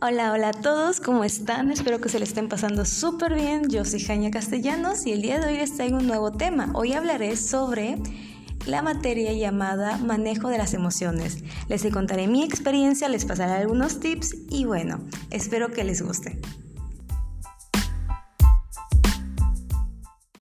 Hola, hola a todos, ¿cómo están? Espero que se le estén pasando súper bien. Yo soy Jaña Castellanos y el día de hoy les traigo un nuevo tema. Hoy hablaré sobre la materia llamada manejo de las emociones. Les contaré mi experiencia, les pasaré algunos tips y bueno, espero que les guste.